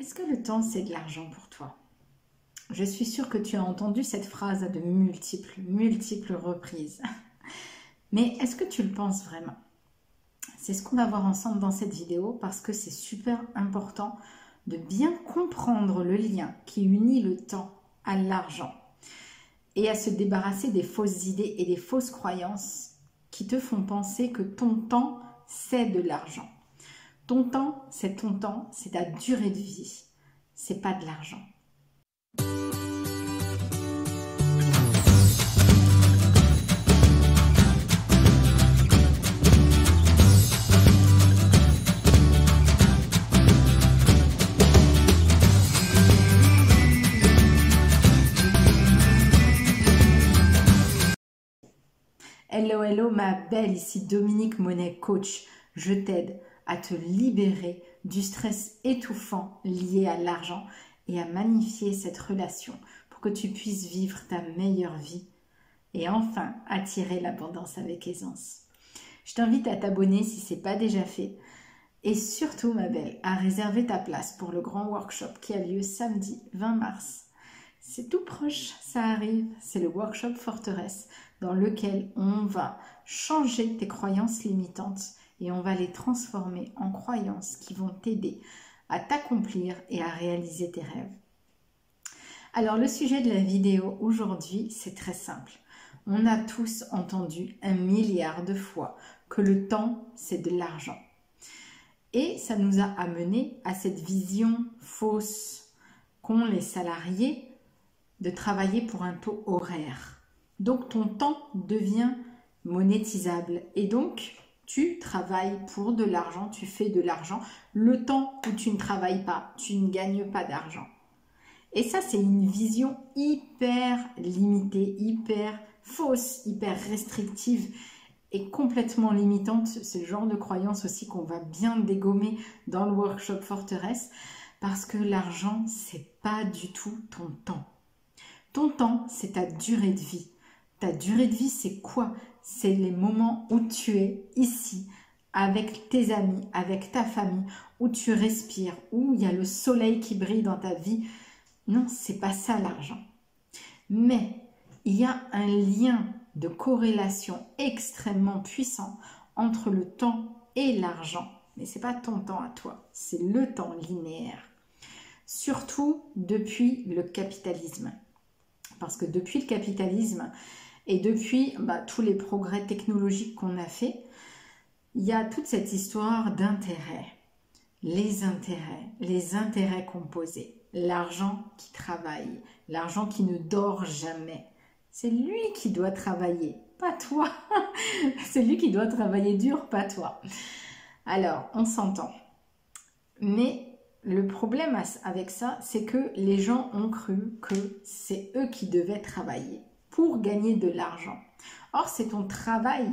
Est-ce que le temps, c'est de l'argent pour toi? Je suis sûre que tu as entendu cette phrase à de multiples, multiples reprises. Mais est-ce que tu le penses vraiment? C'est ce qu'on va voir ensemble dans cette vidéo parce que c'est super important de bien comprendre le lien qui unit le temps à l'argent et à se débarrasser des fausses idées et des fausses croyances qui te font penser que ton temps, c'est de l'argent. Ton temps, c'est ton temps, c'est ta durée de vie. C'est pas de l'argent. Hello, hello, ma belle, ici Dominique Monet, coach. Je t'aide à te libérer du stress étouffant lié à l'argent et à magnifier cette relation pour que tu puisses vivre ta meilleure vie et enfin attirer l'abondance avec aisance. Je t'invite à t'abonner si ce n'est pas déjà fait et surtout ma belle à réserver ta place pour le grand workshop qui a lieu samedi 20 mars. C'est tout proche, ça arrive, c'est le workshop forteresse dans lequel on va changer tes croyances limitantes et on va les transformer en croyances qui vont t'aider à t'accomplir et à réaliser tes rêves. Alors le sujet de la vidéo aujourd'hui, c'est très simple. On a tous entendu un milliard de fois que le temps, c'est de l'argent. Et ça nous a amené à cette vision fausse qu'ont les salariés de travailler pour un taux horaire. Donc ton temps devient monétisable et donc tu travailles pour de l'argent, tu fais de l'argent. Le temps où tu ne travailles pas, tu ne gagnes pas d'argent. Et ça, c'est une vision hyper limitée, hyper fausse, hyper restrictive et complètement limitante. C'est le genre de croyance aussi qu'on va bien dégommer dans le workshop forteresse parce que l'argent, c'est pas du tout ton temps. Ton temps, c'est ta durée de vie. Ta durée de vie, c'est quoi? C'est les moments où tu es ici, avec tes amis, avec ta famille, où tu respires, où il y a le soleil qui brille dans ta vie. Non, c'est pas ça l'argent. Mais il y a un lien de corrélation extrêmement puissant entre le temps et l'argent. Mais c'est pas ton temps à toi, c'est le temps linéaire. Surtout depuis le capitalisme. Parce que depuis le capitalisme, et depuis bah, tous les progrès technologiques qu'on a fait, il y a toute cette histoire d'intérêt. Les intérêts, les intérêts composés, l'argent qui travaille, l'argent qui ne dort jamais. C'est lui qui doit travailler, pas toi. C'est lui qui doit travailler dur, pas toi. Alors, on s'entend. Mais le problème avec ça, c'est que les gens ont cru que c'est eux qui devaient travailler gagner de l'argent. Or, c'est ton travail.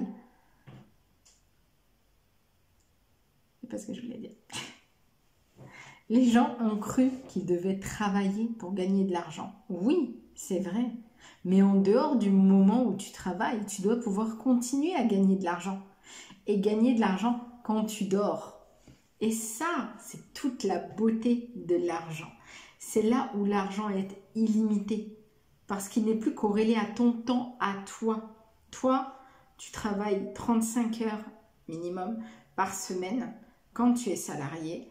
C'est pas que je voulais dire. Les gens ont cru qu'ils devaient travailler pour gagner de l'argent. Oui, c'est vrai. Mais en dehors du moment où tu travailles, tu dois pouvoir continuer à gagner de l'argent. Et gagner de l'argent quand tu dors. Et ça, c'est toute la beauté de l'argent. C'est là où l'argent est illimité parce qu'il n'est plus corrélé à ton temps, à toi. Toi, tu travailles 35 heures minimum par semaine quand tu es salarié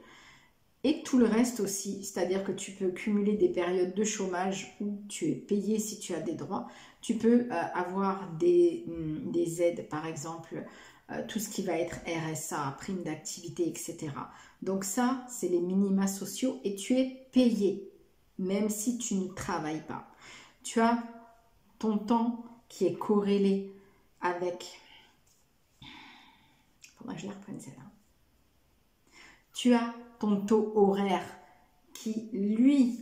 et tout le reste aussi, c'est-à-dire que tu peux cumuler des périodes de chômage où tu es payé si tu as des droits. Tu peux euh, avoir des, mm, des, aides, par exemple, euh, tout ce qui va être RSA, prime d'activité, etc. Donc ça, c'est les minima sociaux et tu es payé, même si tu ne travailles pas tu as ton temps qui est corrélé avec... Que je la reprenne celle-là. Tu as ton taux horaire qui, lui,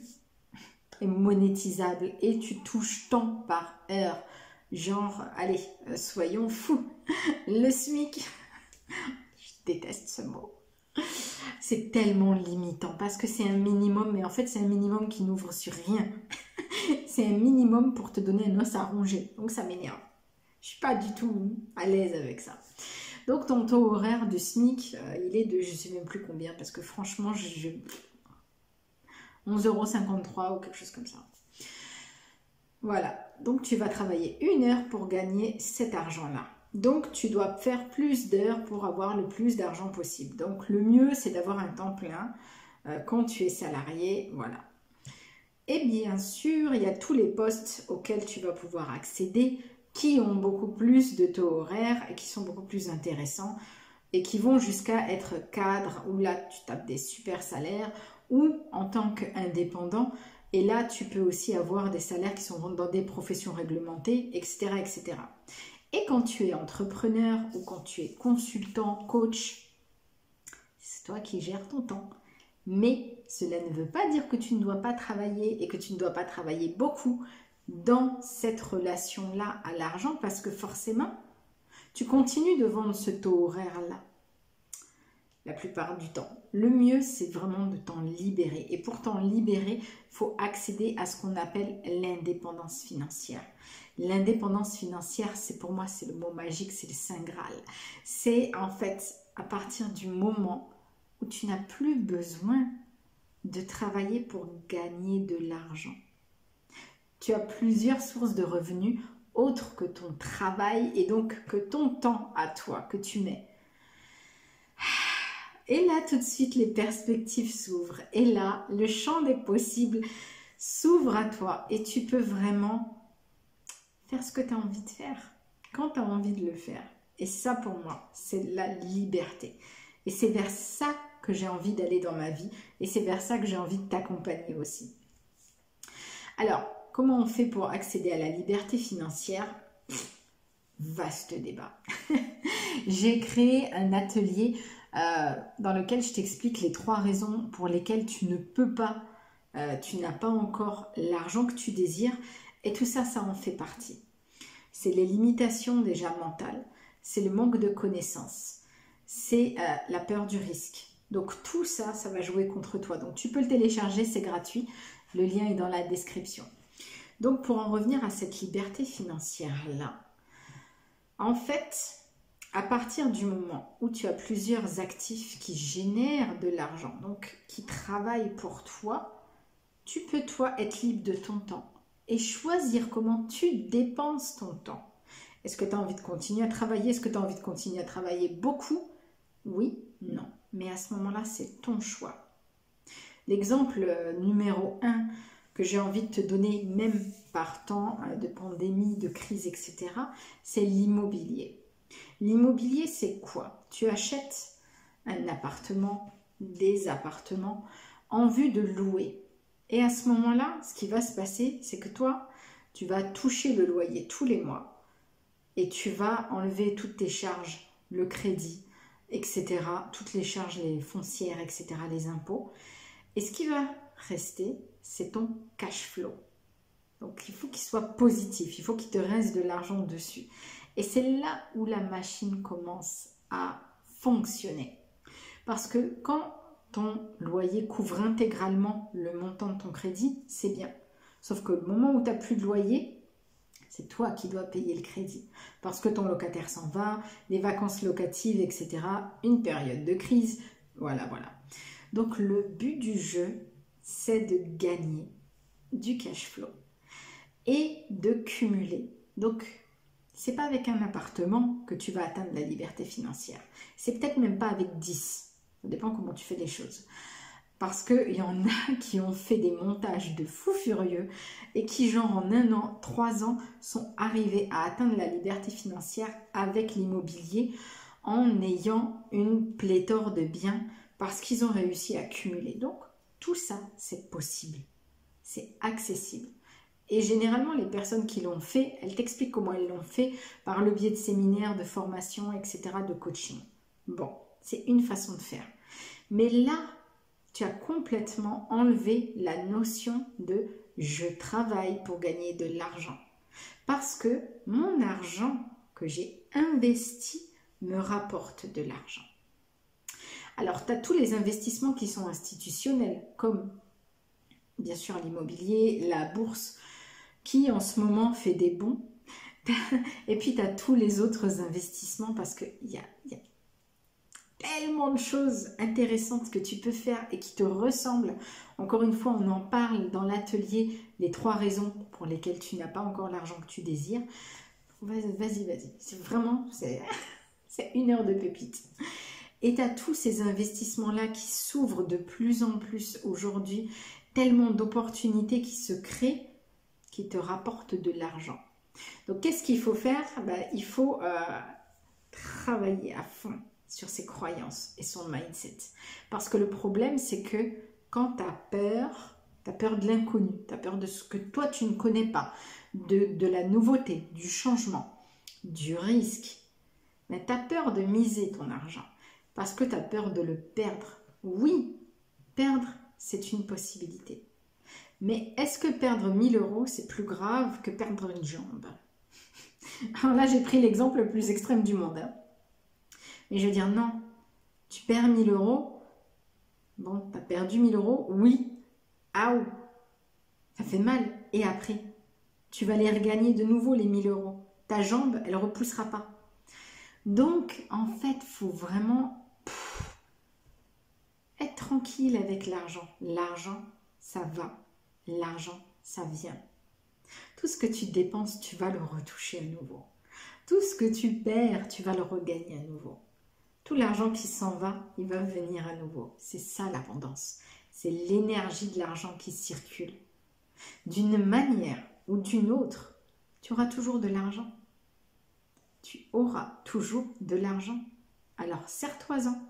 est monétisable et tu touches tant par heure. Genre, allez, soyons fous. Le SMIC, je déteste ce mot. C'est tellement limitant parce que c'est un minimum, mais en fait c'est un minimum qui n'ouvre sur rien. c'est un minimum pour te donner un os à ronger. Donc ça m'énerve. Je suis pas du tout à l'aise avec ça. Donc ton taux horaire du SMIC, euh, il est de je sais même plus combien parce que franchement, je, 11,53 euros ou quelque chose comme ça. Voilà, donc tu vas travailler une heure pour gagner cet argent-là. Donc tu dois faire plus d'heures pour avoir le plus d'argent possible. Donc le mieux, c'est d'avoir un temps plein euh, quand tu es salarié. Voilà. Et bien sûr, il y a tous les postes auxquels tu vas pouvoir accéder qui ont beaucoup plus de taux horaires et qui sont beaucoup plus intéressants et qui vont jusqu'à être cadre où là tu tapes des super salaires ou en tant qu'indépendant. Et là tu peux aussi avoir des salaires qui sont dans des professions réglementées etc etc et quand tu es entrepreneur ou quand tu es consultant coach c'est toi qui gères ton temps. Mais cela ne veut pas dire que tu ne dois pas travailler et que tu ne dois pas travailler beaucoup dans cette relation-là à l'argent parce que forcément, tu continues de vendre ce taux horaire-là la plupart du temps. Le mieux, c'est vraiment de t'en libérer. Et pour t'en libérer, il faut accéder à ce qu'on appelle l'indépendance financière. L'indépendance financière, c'est pour moi, c'est le mot magique, c'est le Saint Graal. C'est en fait à partir du moment où tu n'as plus besoin de travailler pour gagner de l'argent. Tu as plusieurs sources de revenus autres que ton travail et donc que ton temps à toi que tu mets. Et là, tout de suite, les perspectives s'ouvrent. Et là, le champ des possibles s'ouvre à toi et tu peux vraiment faire ce que tu as envie de faire quand tu as envie de le faire. Et ça, pour moi, c'est la liberté. Et c'est vers ça que j'ai envie d'aller dans ma vie et c'est vers ça que j'ai envie de t'accompagner aussi. Alors, comment on fait pour accéder à la liberté financière? Vaste débat. j'ai créé un atelier euh, dans lequel je t'explique les trois raisons pour lesquelles tu ne peux pas, euh, tu n'as pas encore l'argent que tu désires. Et tout ça, ça en fait partie. C'est les limitations déjà mentales, c'est le manque de connaissances, c'est euh, la peur du risque, donc tout ça, ça va jouer contre toi. Donc tu peux le télécharger, c'est gratuit. Le lien est dans la description. Donc pour en revenir à cette liberté financière-là, en fait, à partir du moment où tu as plusieurs actifs qui génèrent de l'argent, donc qui travaillent pour toi, tu peux toi être libre de ton temps et choisir comment tu dépenses ton temps. Est-ce que tu as envie de continuer à travailler? Est-ce que tu as envie de continuer à travailler beaucoup? Oui, non mais à ce moment-là, c'est ton choix. L'exemple euh, numéro un que j'ai envie de te donner, même par temps euh, de pandémie, de crise, etc., c'est l'immobilier. L'immobilier, c'est quoi? Tu achètes un appartement, des appartements, en vue de louer. Et à ce moment-là, ce qui va se passer, c'est que toi, tu vas toucher le loyer tous les mois et tu vas enlever toutes tes charges, le crédit, etc. Toutes les charges, les foncières, etc., les impôts. Et ce qui va rester, c'est ton cash flow. Donc il faut qu'il soit positif, il faut qu'il te reste de l'argent dessus. Et c'est là où la machine commence à fonctionner. Parce que quand ton loyer couvre intégralement le montant de ton crédit, c'est bien. Sauf que le moment où tu n'as plus de loyer, c'est toi qui dois payer le crédit. Parce que ton locataire s'en va, les vacances locatives, etc. Une période de crise. Voilà, voilà. Donc le but du jeu, c'est de gagner du cash flow et de cumuler. Donc, c'est pas avec un appartement que tu vas atteindre la liberté financière. C'est peut-être même pas avec 10. Ça dépend comment tu fais les choses parce qu'il y en a qui ont fait des montages de fous furieux et qui, genre en un an, trois ans, sont arrivés à atteindre la liberté financière avec l'immobilier en ayant une pléthore de biens parce qu'ils ont réussi à cumuler. Donc, tout ça, c'est possible. C'est accessible. Et généralement, les personnes qui l'ont fait, elles t'expliquent comment elles l'ont fait par le biais de séminaires, de formations, etc., de coaching. Bon, c'est une façon de faire. Mais là, tu as complètement enlevé la notion de je travaille pour gagner de l'argent. Parce que mon argent que j'ai investi me rapporte de l'argent. Alors, tu as tous les investissements qui sont institutionnels, comme bien sûr l'immobilier, la bourse, qui en ce moment fait des bons. Et puis, tu as tous les autres investissements parce qu'il y a, tellement de choses intéressantes que tu peux faire et qui te ressemblent. Encore une fois, on en parle dans l'atelier, les trois raisons pour lesquelles tu n'as pas encore l'argent que tu désires. Vas-y, vas-y. C'est vraiment, c'est une heure de pépite. Et tu as tous ces investissements-là qui s'ouvrent de plus en plus aujourd'hui, tellement d'opportunités qui se créent, qui te rapportent de l'argent. Donc, qu'est-ce qu'il faut faire? Ben, Il faut euh, travailler à fond sur ses croyances et son mindset. Parce que le problème, c'est que quand tu as peur, tu as peur de l'inconnu, tu as peur de ce que toi, tu ne connais pas, de, de la nouveauté, du changement, du risque, mais tu as peur de miser ton argent parce que tu as peur de le perdre. Oui, perdre, c'est une possibilité. Mais est-ce que perdre 1000 euros, c'est plus grave que perdre une jambe? Alors là, j'ai pris l'exemple le plus extrême du monde. Hein. Mais je veux dire, non, tu perds 1000 euros. Bon, tu as perdu 1000 euros, oui. Ah ça fait mal. Et après, tu vas les regagner de nouveau, les 1000 euros. Ta jambe, elle ne repoussera pas. Donc, en fait, faut vraiment être tranquille avec l'argent. L'argent, ça va. L'argent, ça vient. Tout ce que tu dépenses, tu vas le retoucher à nouveau. Tout ce que tu perds, tu vas le regagner à nouveau. L'argent qui s'en va, il va venir à nouveau. C'est ça l'abondance. C'est l'énergie de l'argent qui circule. D'une manière ou d'une autre, tu auras toujours de l'argent. Tu auras toujours de l'argent. Alors serre-toi-en.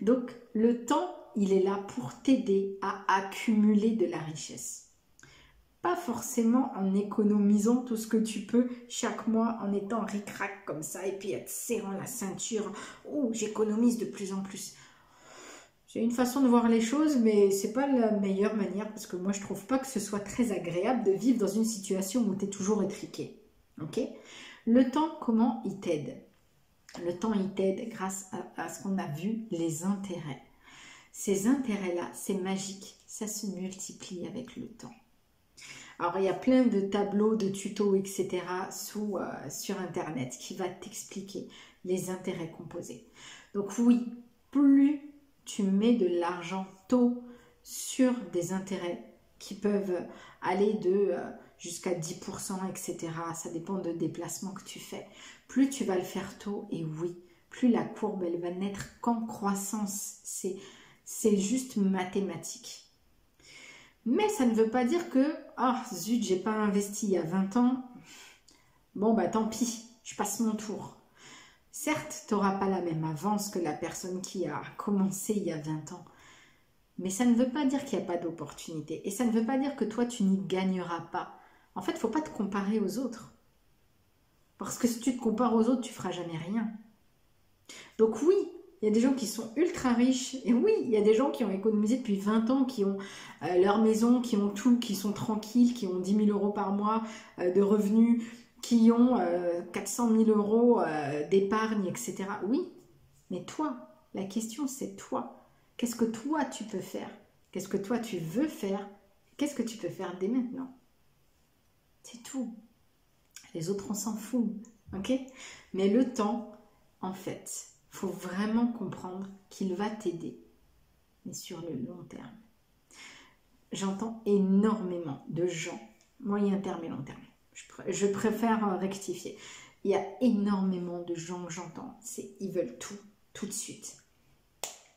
Donc le temps, il est là pour t'aider à accumuler de la richesse. Pas forcément en économisant tout ce que tu peux chaque mois en étant ric-rac comme ça et puis en te serrant la ceinture. Oh, j'économise de plus en plus. C'est une façon de voir les choses, mais c'est pas la meilleure manière parce que moi je trouve pas que ce soit très agréable de vivre dans une situation où tu es toujours étriqué. Le temps, comment il t'aide? Le temps, il t'aide grâce à ce qu'on a vu, les intérêts. Ces intérêts-là, c'est magique, ça se multiplie avec le temps. Alors, il y a plein de tableaux, de tutos, etc. Sous, euh, sur Internet qui va t'expliquer les intérêts composés. Donc oui, plus tu mets de l'argent tôt sur des intérêts qui peuvent aller de euh, jusqu'à 10%, etc. Ça dépend de déplacements que tu fais. Plus tu vas le faire tôt, et oui, plus la courbe, elle va n'être qu'en croissance. C'est juste mathématique. Mais ça ne veut pas dire que, ah oh, zut, j'ai pas investi il y a 20 ans. Bon, bah tant pis, je passe mon tour. Certes, tu n'auras pas la même avance que la personne qui a commencé il y a 20 ans. Mais ça ne veut pas dire qu'il n'y a pas d'opportunité. Et ça ne veut pas dire que toi, tu n'y gagneras pas. En fait, faut pas te comparer aux autres. Parce que si tu te compares aux autres, tu feras jamais rien. Donc oui, il y a des gens qui sont ultra riches. Et oui, il y a des gens qui ont économisé depuis 20 ans, qui ont euh, leur maison, qui ont tout, qui sont tranquilles, qui ont 10 000 euros par mois euh, de revenus, qui ont 400 euh, 000 euros d'épargne, etc. Oui, mais toi, la question c'est toi. Qu'est-ce que toi tu peux faire? Qu'est-ce que toi tu veux faire? Qu'est-ce que tu peux faire dès maintenant? C'est tout. Les autres, on s'en fout. Mais le temps, en fait, faut vraiment comprendre qu'il va t'aider, mais sur le long terme. J'entends énormément de gens, moyen terme et long terme. Je, préfère rectifier. Il y a énormément de gens que j'entends, c'est ils veulent tout, tout de suite.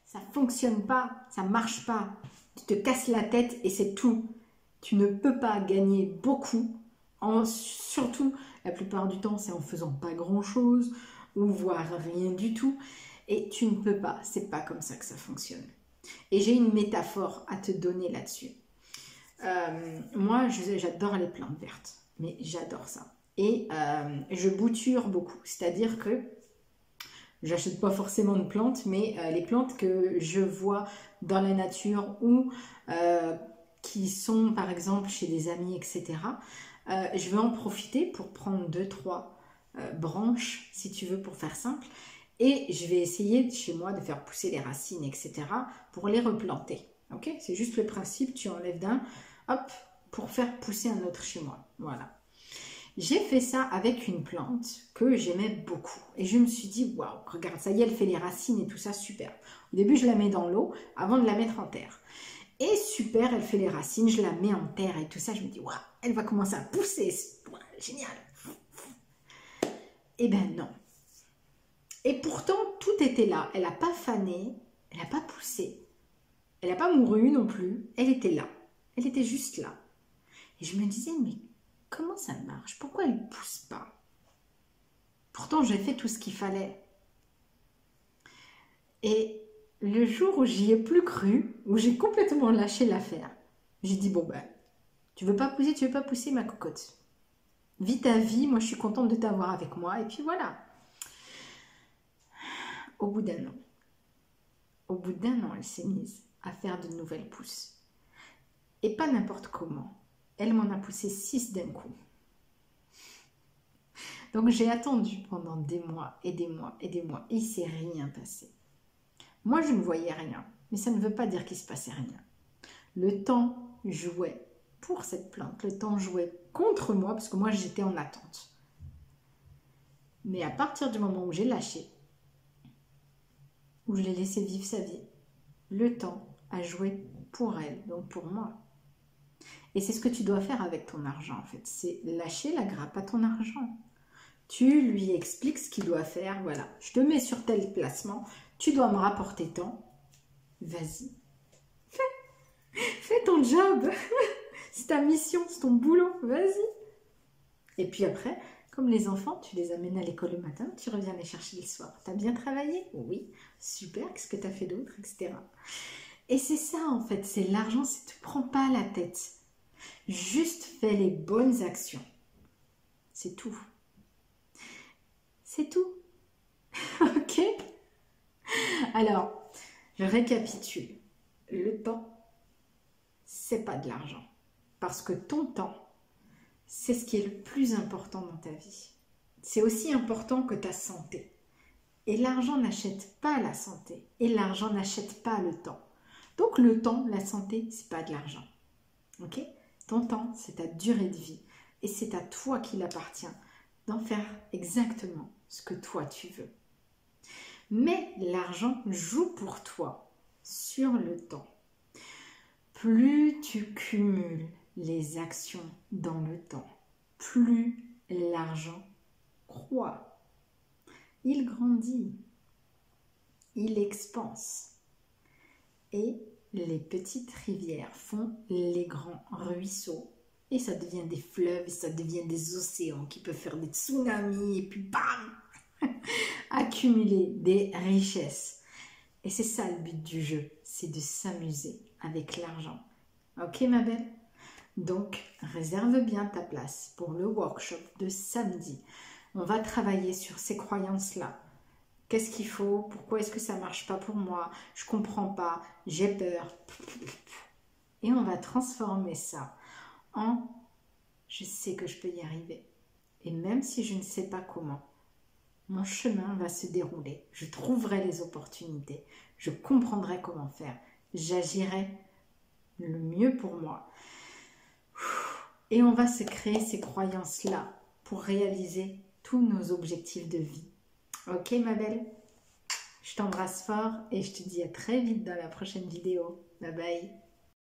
Ça fonctionne pas, ça marche pas. Tu te casses la tête et c'est tout. Tu ne peux pas gagner beaucoup, surtout la plupart du temps c'est en faisant pas grand chose ou voire rien du tout. Et tu ne peux pas, c'est pas comme ça que ça fonctionne. Et j'ai une métaphore à te donner là-dessus. Euh, moi, j'adore les plantes vertes, mais j'adore ça. Et euh, je bouture beaucoup, c'est-à-dire que j'achète pas forcément de plantes, mais euh, les plantes que je vois dans la nature ou qui sont par exemple chez des amis, etc., je vais en profiter pour prendre deux, trois euh, branches, si tu veux, pour faire simple. Et je vais essayer chez moi de faire pousser les racines, etc. pour les replanter. Ok? C'est juste le principe, tu enlèves d'un, hop, pour faire pousser un autre chez moi. Voilà. J'ai fait ça avec une plante que j'aimais beaucoup. Et je me suis dit, waouh, regarde, ça y est, elle fait les racines et tout ça, super. Au début, je la mets dans l'eau avant de la mettre en terre. Et super, elle fait les racines, je la mets en terre et tout ça. Je me dis, waouh, elle va commencer à pousser. génial. Eh ben non. Et pourtant, tout était là. Elle n'a pas fané, elle n'a pas poussé, elle n'a pas mouru non plus. Elle était là. Elle était juste là. Et je me disais, mais comment ça marche? Pourquoi elle ne pousse pas? Pourtant, j'ai fait tout ce qu'il fallait. Et le jour où j'y ai plus cru, où j'ai complètement lâché l'affaire, j'ai dit, bon ben, tu veux pas pousser, tu veux pas pousser ma cocotte. Vis ta vie, moi je suis contente de t'avoir avec moi, et puis voilà. Au bout d'un an, au bout d'un an, elle s'est mise à faire de nouvelles pousses. Et pas n'importe comment. Elle m'en a poussé six d'un coup. Donc j'ai attendu pendant des mois et des mois et des mois et il s'est rien passé. Moi je ne voyais rien, mais ça ne veut pas dire qu'il se passait rien. Le temps jouait pour cette plante, le temps jouait contre moi parce que moi j'étais en attente. Mais à partir du moment où j'ai lâché, où je l'ai laissé vivre sa vie, le temps a joué pour elle, donc pour moi. Et c'est ce que tu dois faire avec ton argent, en fait. C'est lâcher la grappe à ton argent. Tu lui expliques ce qu'il doit faire. Voilà, je te mets sur tel placement. Tu dois me rapporter tant. Vas-y. Fais. Fais ton job. c'est ta mission, c'est ton boulot. Vas-y. Et puis après, comme les enfants, tu les amènes à l'école le matin, tu reviens les chercher le soir. T'as bien travaillé? Oui. Super. Qu'est-ce que tu as fait d'autre Etc. Et c'est ça en fait, c'est l'argent, c'est te prends pas la tête. Juste fais les bonnes actions. C'est tout. C'est tout. ok Alors, je récapitule. Le temps, c'est pas de l'argent. Parce que ton temps, c'est ce qui est le plus important dans ta vie. C'est aussi important que ta santé. Et l'argent n'achète pas la santé. Et l'argent n'achète pas le temps. Donc le temps, la santé, c'est pas de l'argent. Ok? Ton temps, c'est ta durée de vie. Et c'est à toi qu'il appartient d'en faire exactement ce que toi tu veux. Mais l'argent joue pour toi sur le temps. Plus tu cumules les actions dans le temps, plus l'argent croît. Il grandit, il expanse. Et les petites rivières font les grands ruisseaux. Et ça devient des fleuves, ça devient des océans qui peuvent faire des tsunamis et puis bam Accumuler des richesses. Et c'est ça le but du jeu, c'est de s'amuser avec l'argent. Ok ma belle? Donc réserve bien ta place pour le workshop de samedi. On va travailler sur ces croyances-là Qu'est-ce qu'il faut? Pourquoi est-ce que ça marche pas pour moi? Je comprends pas. J'ai peur. Et on va transformer ça en je sais que je peux y arriver. Et même si je ne sais pas comment, mon chemin va se dérouler. Je trouverai les opportunités. Je comprendrai comment faire. J'agirai le mieux pour moi. Et on va se créer ces croyances-là pour réaliser tous nos objectifs de vie. Ok ma belle? Je t'embrasse fort et je te dis à très vite dans la prochaine vidéo. Bye bye